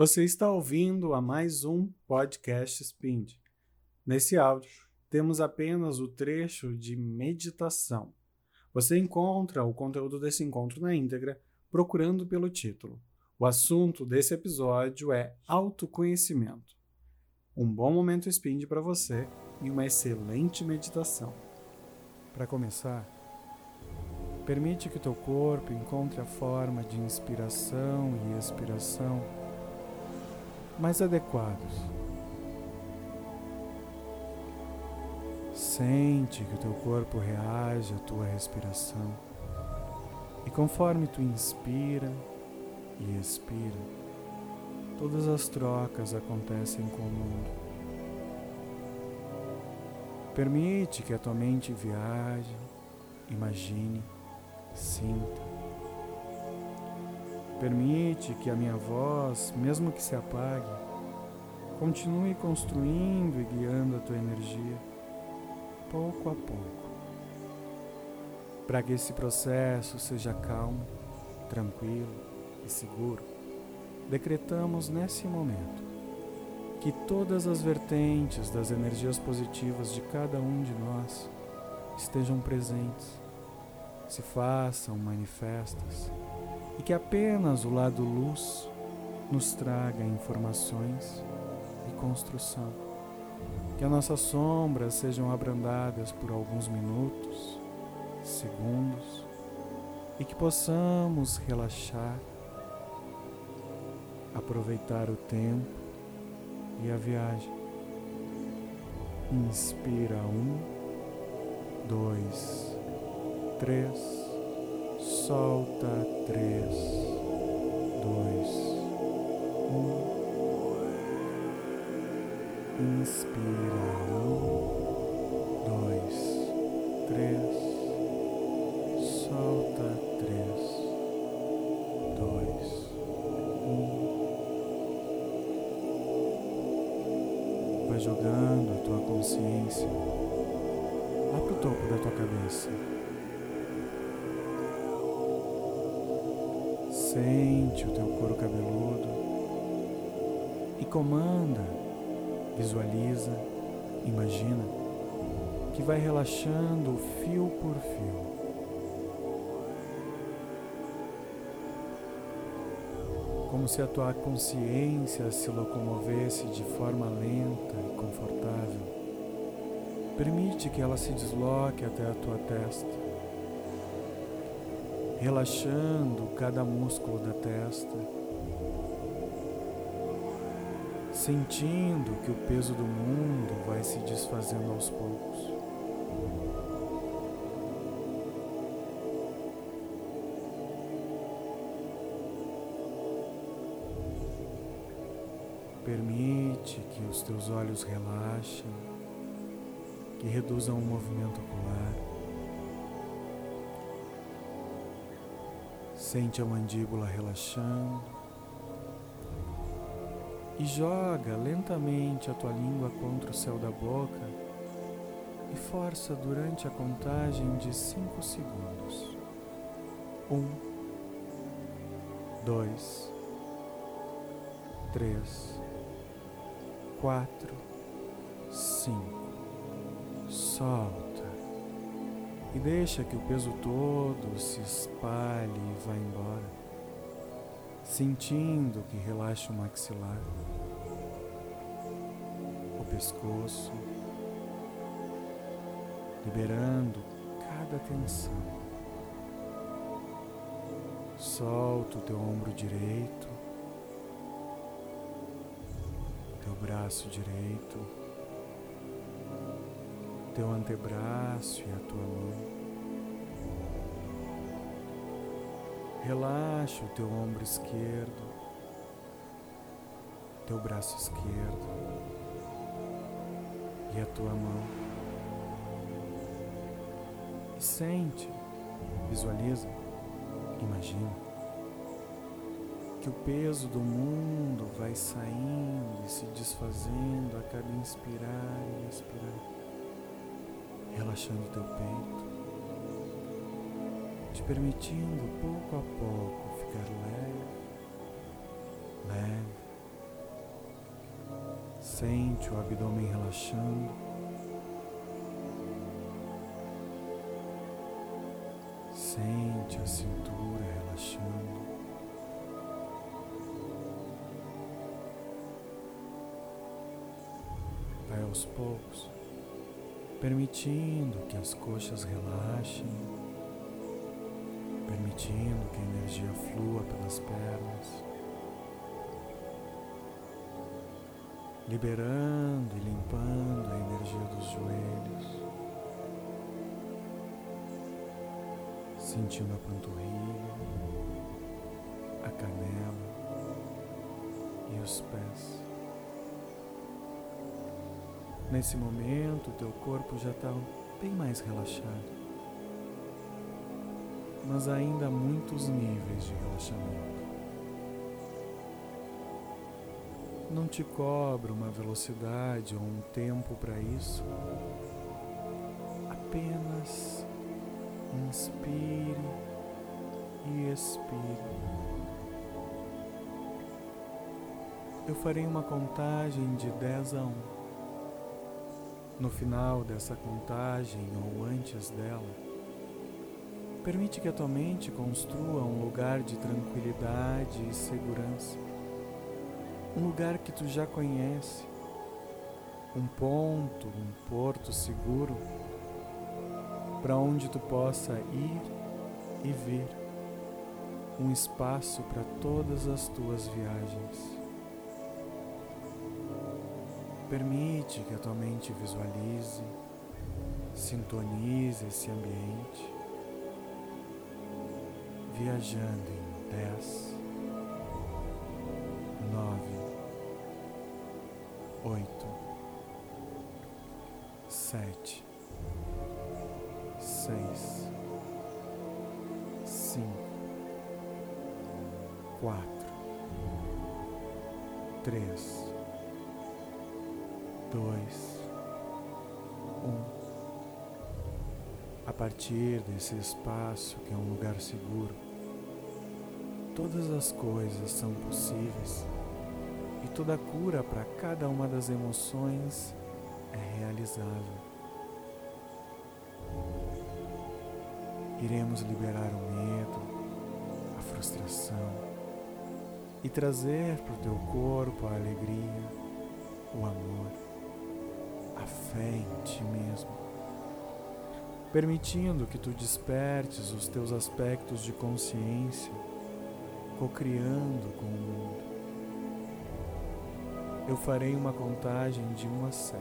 Você está ouvindo a mais um podcast Spind. Nesse áudio, temos apenas o trecho de meditação. Você encontra o conteúdo desse encontro na íntegra procurando pelo título. O assunto desse episódio é autoconhecimento. Um bom momento Spind para você e uma excelente meditação. Para começar, permite que o teu corpo encontre a forma de inspiração e expiração mais adequados. Sente que o teu corpo reage à tua respiração. E conforme tu inspira e expira, todas as trocas acontecem com o mundo. Permite que a tua mente viaje, imagine, sinta. Permite que a minha voz, mesmo que se apague, continue construindo e guiando a tua energia, pouco a pouco, para que esse processo seja calmo, tranquilo e seguro. Decretamos nesse momento que todas as vertentes das energias positivas de cada um de nós estejam presentes, se façam manifestas e que apenas o lado luz nos traga informações e construção. Que as nossas sombras sejam abrandadas por alguns minutos, segundos e que possamos relaxar, aproveitar o tempo e a viagem. Inspira um, dois, três solta três, dois, um. Inspira um, dois, três, solta três, dois, um. Vai jogando a tua consciência lá pro topo da tua cabeça. Sente o teu couro cabeludo e comanda, visualiza, imagina que vai relaxando fio por fio. Como se a tua consciência se locomovesse de forma lenta e confortável. Permite que ela se desloque até a tua testa relaxando cada músculo da testa, sentindo que o peso do mundo vai se desfazendo aos poucos. Permite que os teus olhos relaxem, que reduzam o movimento ocular. Sente a mandíbula relaxando e joga lentamente a tua língua contra o céu da boca e força durante a contagem de cinco segundos. Um, dois, três, quatro, cinco. Solta e deixa que o peso todo se espalhe e vá embora, sentindo que relaxa o maxilar, o pescoço, liberando cada tensão. Solta o teu ombro direito, teu braço direito teu antebraço e a tua mão. Relaxa o teu ombro esquerdo, teu braço esquerdo e a tua mão. E sente, visualiza, imagina que o peso do mundo vai saindo e se desfazendo a cada inspirar e expirar relaxando teu peito, te permitindo pouco a pouco ficar leve, leve, Sente o abdômen relaxando. Sente a cintura relaxando. Vai aos poucos, permitindo que as coxas relaxem, permitindo que a energia flua pelas pernas. liberando e limpando a energia dos joelhos, sentindo a panturrilha, a canela e os pés. Nesse momento, teu corpo já está bem mais relaxado, mas ainda há muitos níveis de relaxamento. Não te cobro uma velocidade ou um tempo para isso. Apenas inspire e expire. Eu farei uma contagem de 10 a 1. No final dessa contagem ou antes dela, permite que a tua mente construa um lugar de tranquilidade e segurança. Um lugar que tu já conhece, um ponto, um porto seguro para onde tu possa ir e vir, um espaço para todas as tuas viagens. Permite que a tua mente visualize, sintonize esse ambiente, viajando em 10, 9, oito, sete, seis, cinco, quatro, três, dois, um. A partir desse espaço que é um lugar seguro, todas as coisas são possíveis e toda cura para cada uma das emoções é realizável. Iremos liberar o medo, a frustração e trazer para o teu corpo a alegria, o amor, a fé em ti mesmo, permitindo que tu despertes os teus aspectos de consciência, co-criando com o mundo eu farei uma contagem de 1 a 7,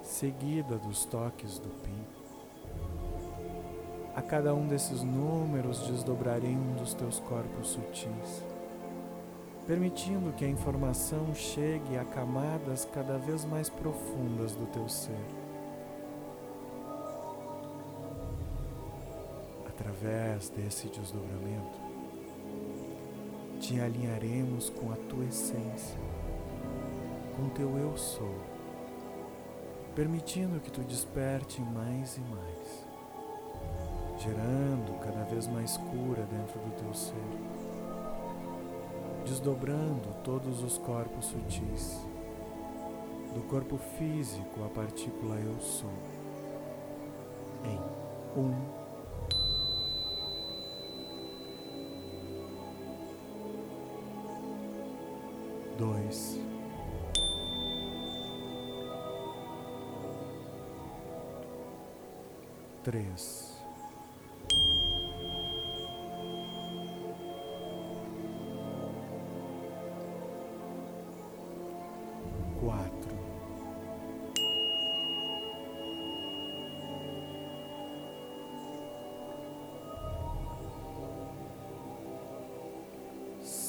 seguida dos toques do pi. A cada um desses números desdobrarei um dos teus corpos sutis, permitindo que a informação chegue a camadas cada vez mais profundas do teu ser. Através desse desdobramento, te alinharemos com a tua essência, com teu eu sou, permitindo que tu desperte mais e mais, gerando cada vez mais cura dentro do teu ser, desdobrando todos os corpos sutis, do corpo físico à partícula eu sou, em um. Dois, três,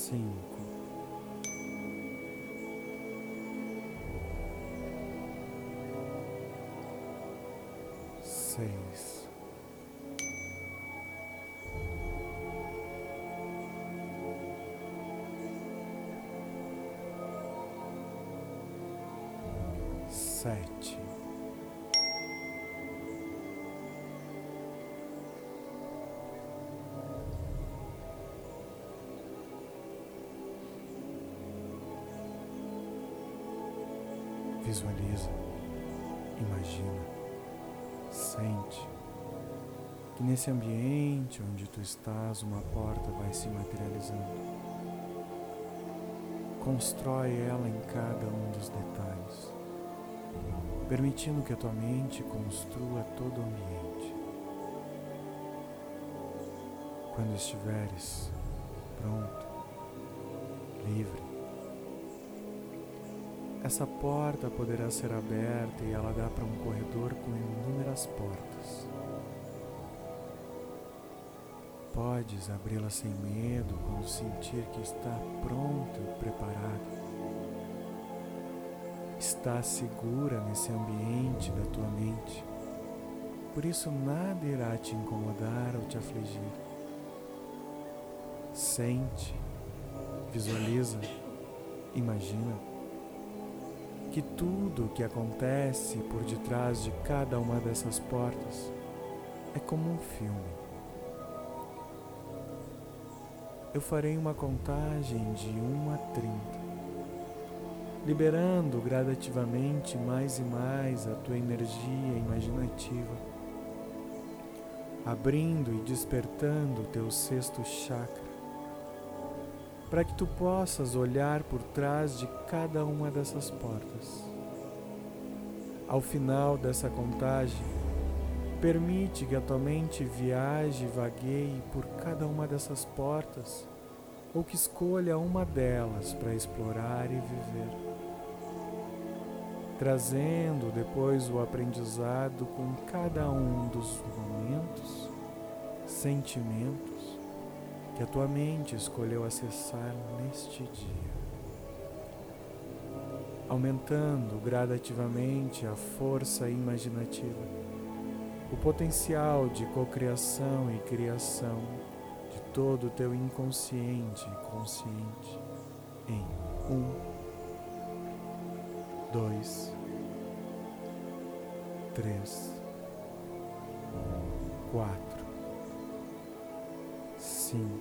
cinco. seis, sete, Visualiza, imagina, sente que nesse ambiente onde tu estás, uma porta vai se materializando. Constrói ela em cada um dos detalhes, permitindo que a tua mente construa todo o ambiente. Quando estiveres pronto, livre, essa porta poderá ser aberta e ela dá para um corredor com inúmeras portas. Podes abri-la sem medo quando sentir que está pronto e preparado. Está segura nesse ambiente da tua mente. Por isso nada irá te incomodar ou te afligir. Sente, visualiza, imagina que tudo o que acontece por detrás de cada uma dessas portas é como um filme. Eu farei uma contagem de 1 a 30, liberando gradativamente mais e mais a tua energia imaginativa, abrindo e despertando o teu sexto chakra, para que tu possas olhar por trás de cada uma dessas portas. Ao final dessa contagem, Permite que a tua mente viaje e vagueie por cada uma dessas portas ou que escolha uma delas para explorar e viver, trazendo depois o aprendizado com cada um dos momentos, sentimentos que a tua mente escolheu acessar neste dia aumentando gradativamente a força imaginativa o potencial de cocriação e criação de todo o teu inconsciente e consciente em um, dois, três, quatro, cinco,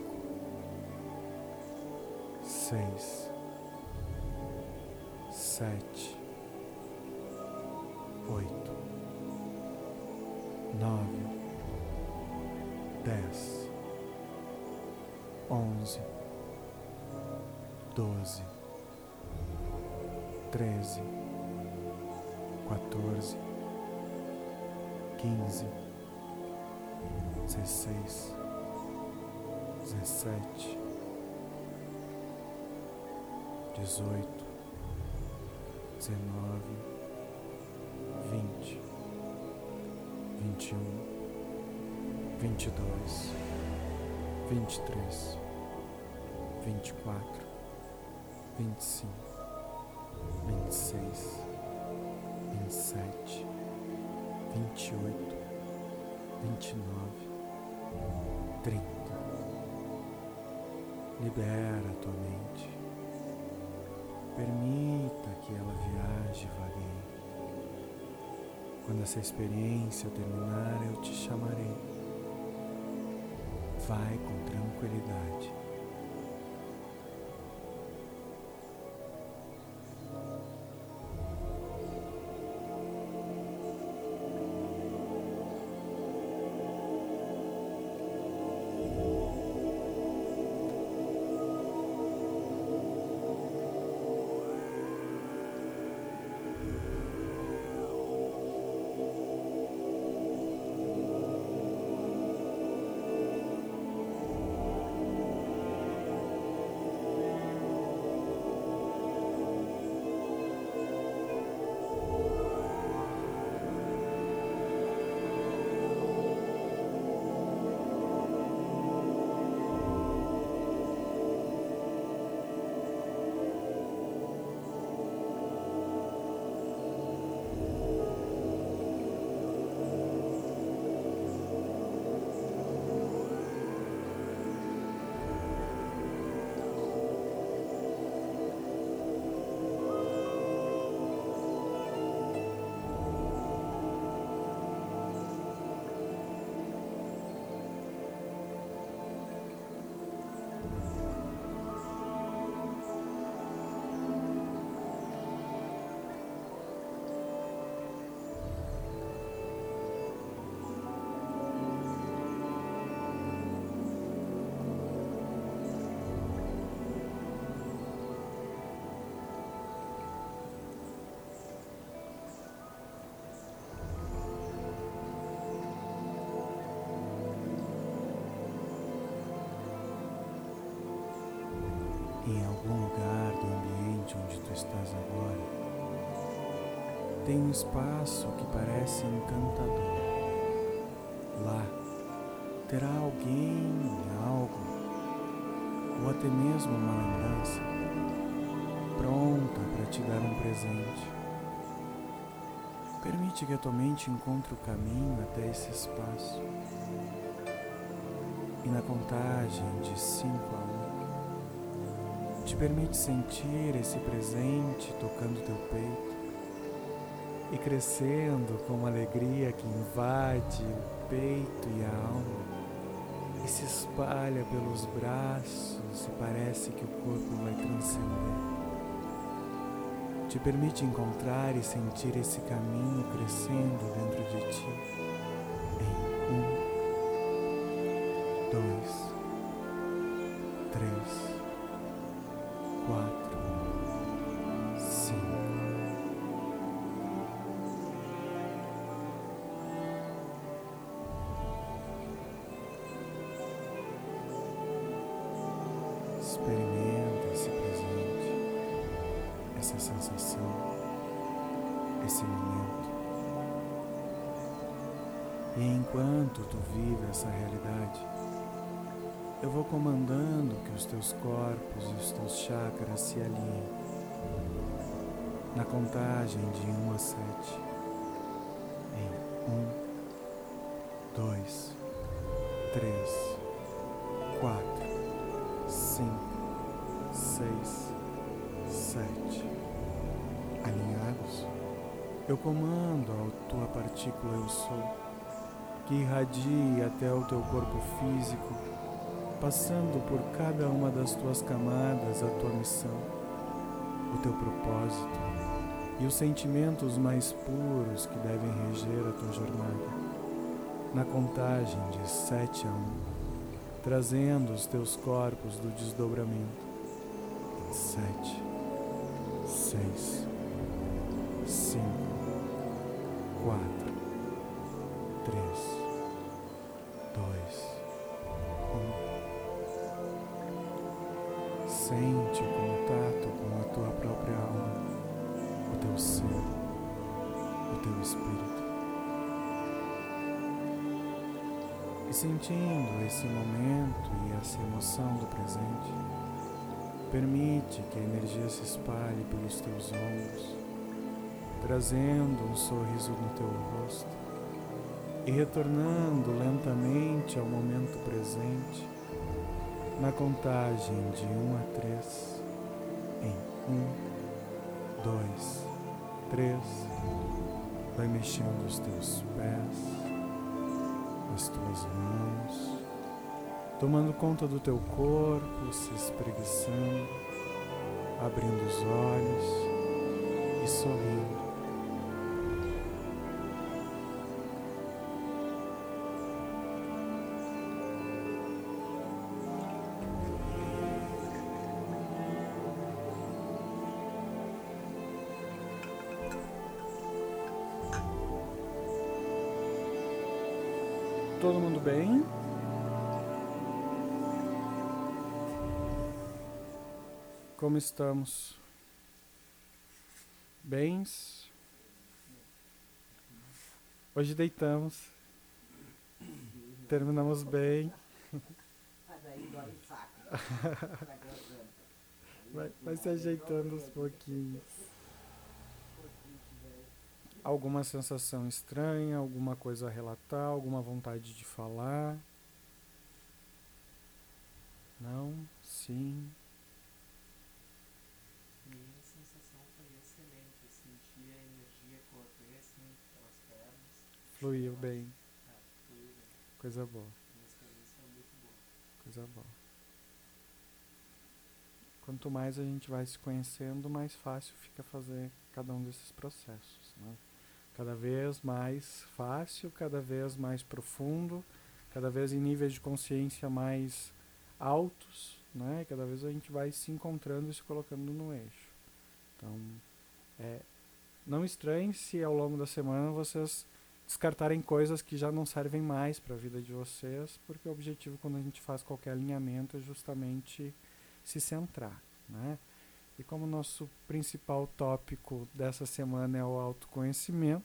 seis, sete, oito nove, dez, onze, doze, treze, quatorze, quinze, dezesseis, dezessete, dezoito, dezenove, vinte vinte e um, vinte e dois, vinte e três, vinte e quatro, vinte e cinco, vinte e seis, vinte e sete, vinte e oito, vinte e nove, trinta. Libera a tua mente. Permita que ela viaje vagueie. Quando essa experiência terminar, eu te chamarei. Vai com tranquilidade. Estás agora, tem um espaço que parece encantador. Lá terá alguém, algo, ou até mesmo uma lembrança pronta para te dar um presente. Permite que a tua mente encontre o caminho até esse espaço. E na contagem de 5 a 1, te permite sentir esse presente tocando teu peito e crescendo com uma alegria que invade o peito e a alma e se espalha pelos braços e parece que o corpo vai transcender te permite encontrar e sentir esse caminho crescendo dentro de ti. Eu vou comandando que os teus corpos e os teus chakras se alinhem. Na contagem de 1 a 7. Em 1, 2, 3, 4, 5, 6, sete. Alinhados, eu comando a tua partícula eu sou, que irradie até o teu corpo físico, passando por cada uma das tuas camadas a tua missão, o teu propósito e os sentimentos mais puros que devem reger a tua jornada. Na contagem de sete a um, trazendo os teus corpos do desdobramento. 7, 6, 5, 4, 3. Esse momento e essa emoção do presente, Permite que a energia se espalhe pelos teus ombros, trazendo um sorriso no teu rosto e retornando lentamente ao momento presente, na contagem de 1 a 3, em 1, 2, 3, vai mexendo os teus pés, as tuas mãos, tomando conta do teu corpo, se espreguiçando, abrindo os olhos e sorrindo. Todo mundo bem? Como estamos? Bens? Hoje deitamos. Terminamos bem. Vai, vai se ajeitando aos pouquinhos. Alguma sensação estranha, alguma coisa a relatar, alguma vontade de falar? Não? Sim? Fluiu bem. Coisa boa. Coisa boa. Quanto mais a gente vai se conhecendo, mais fácil fica fazer cada um desses processos. Né? Cada vez mais fácil, cada vez mais profundo, cada vez em níveis de consciência mais altos, né? Cada vez a gente vai se encontrando e se colocando no eixo. Então, é, não estranhe se ao longo da semana vocês descartarem coisas que já não servem mais para a vida de vocês, porque o objetivo quando a gente faz qualquer alinhamento é justamente se centrar. né? E como nosso principal tópico dessa semana é o autoconhecimento,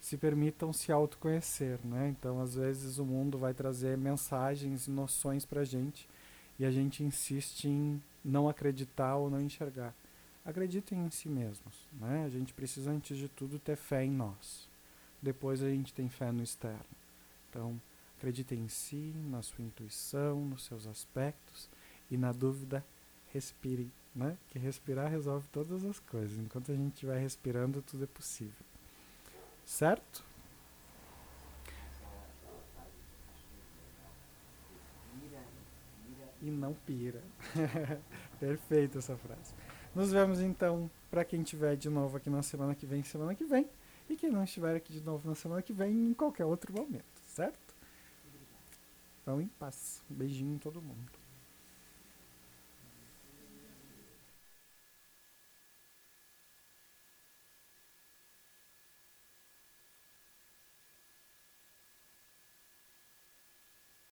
se permitam se autoconhecer, né? Então, às vezes o mundo vai trazer mensagens e noções para gente e a gente insiste em não acreditar ou não enxergar. Acreditem em si mesmos, né? A gente precisa antes de tudo ter fé em nós. Depois a gente tem fé no externo. Então, acreditem em si, na sua intuição, nos seus aspectos e na dúvida, respire, né? Que respirar resolve todas as coisas. Enquanto a gente estiver respirando, tudo é possível. Certo? E não pira. Perfeita essa frase. Nos vemos então para quem estiver de novo aqui na semana que vem, semana que vem. E quem não estiver aqui de novo na semana que vem, em qualquer outro momento, certo? Vão em paz. Um beijinho em todo mundo.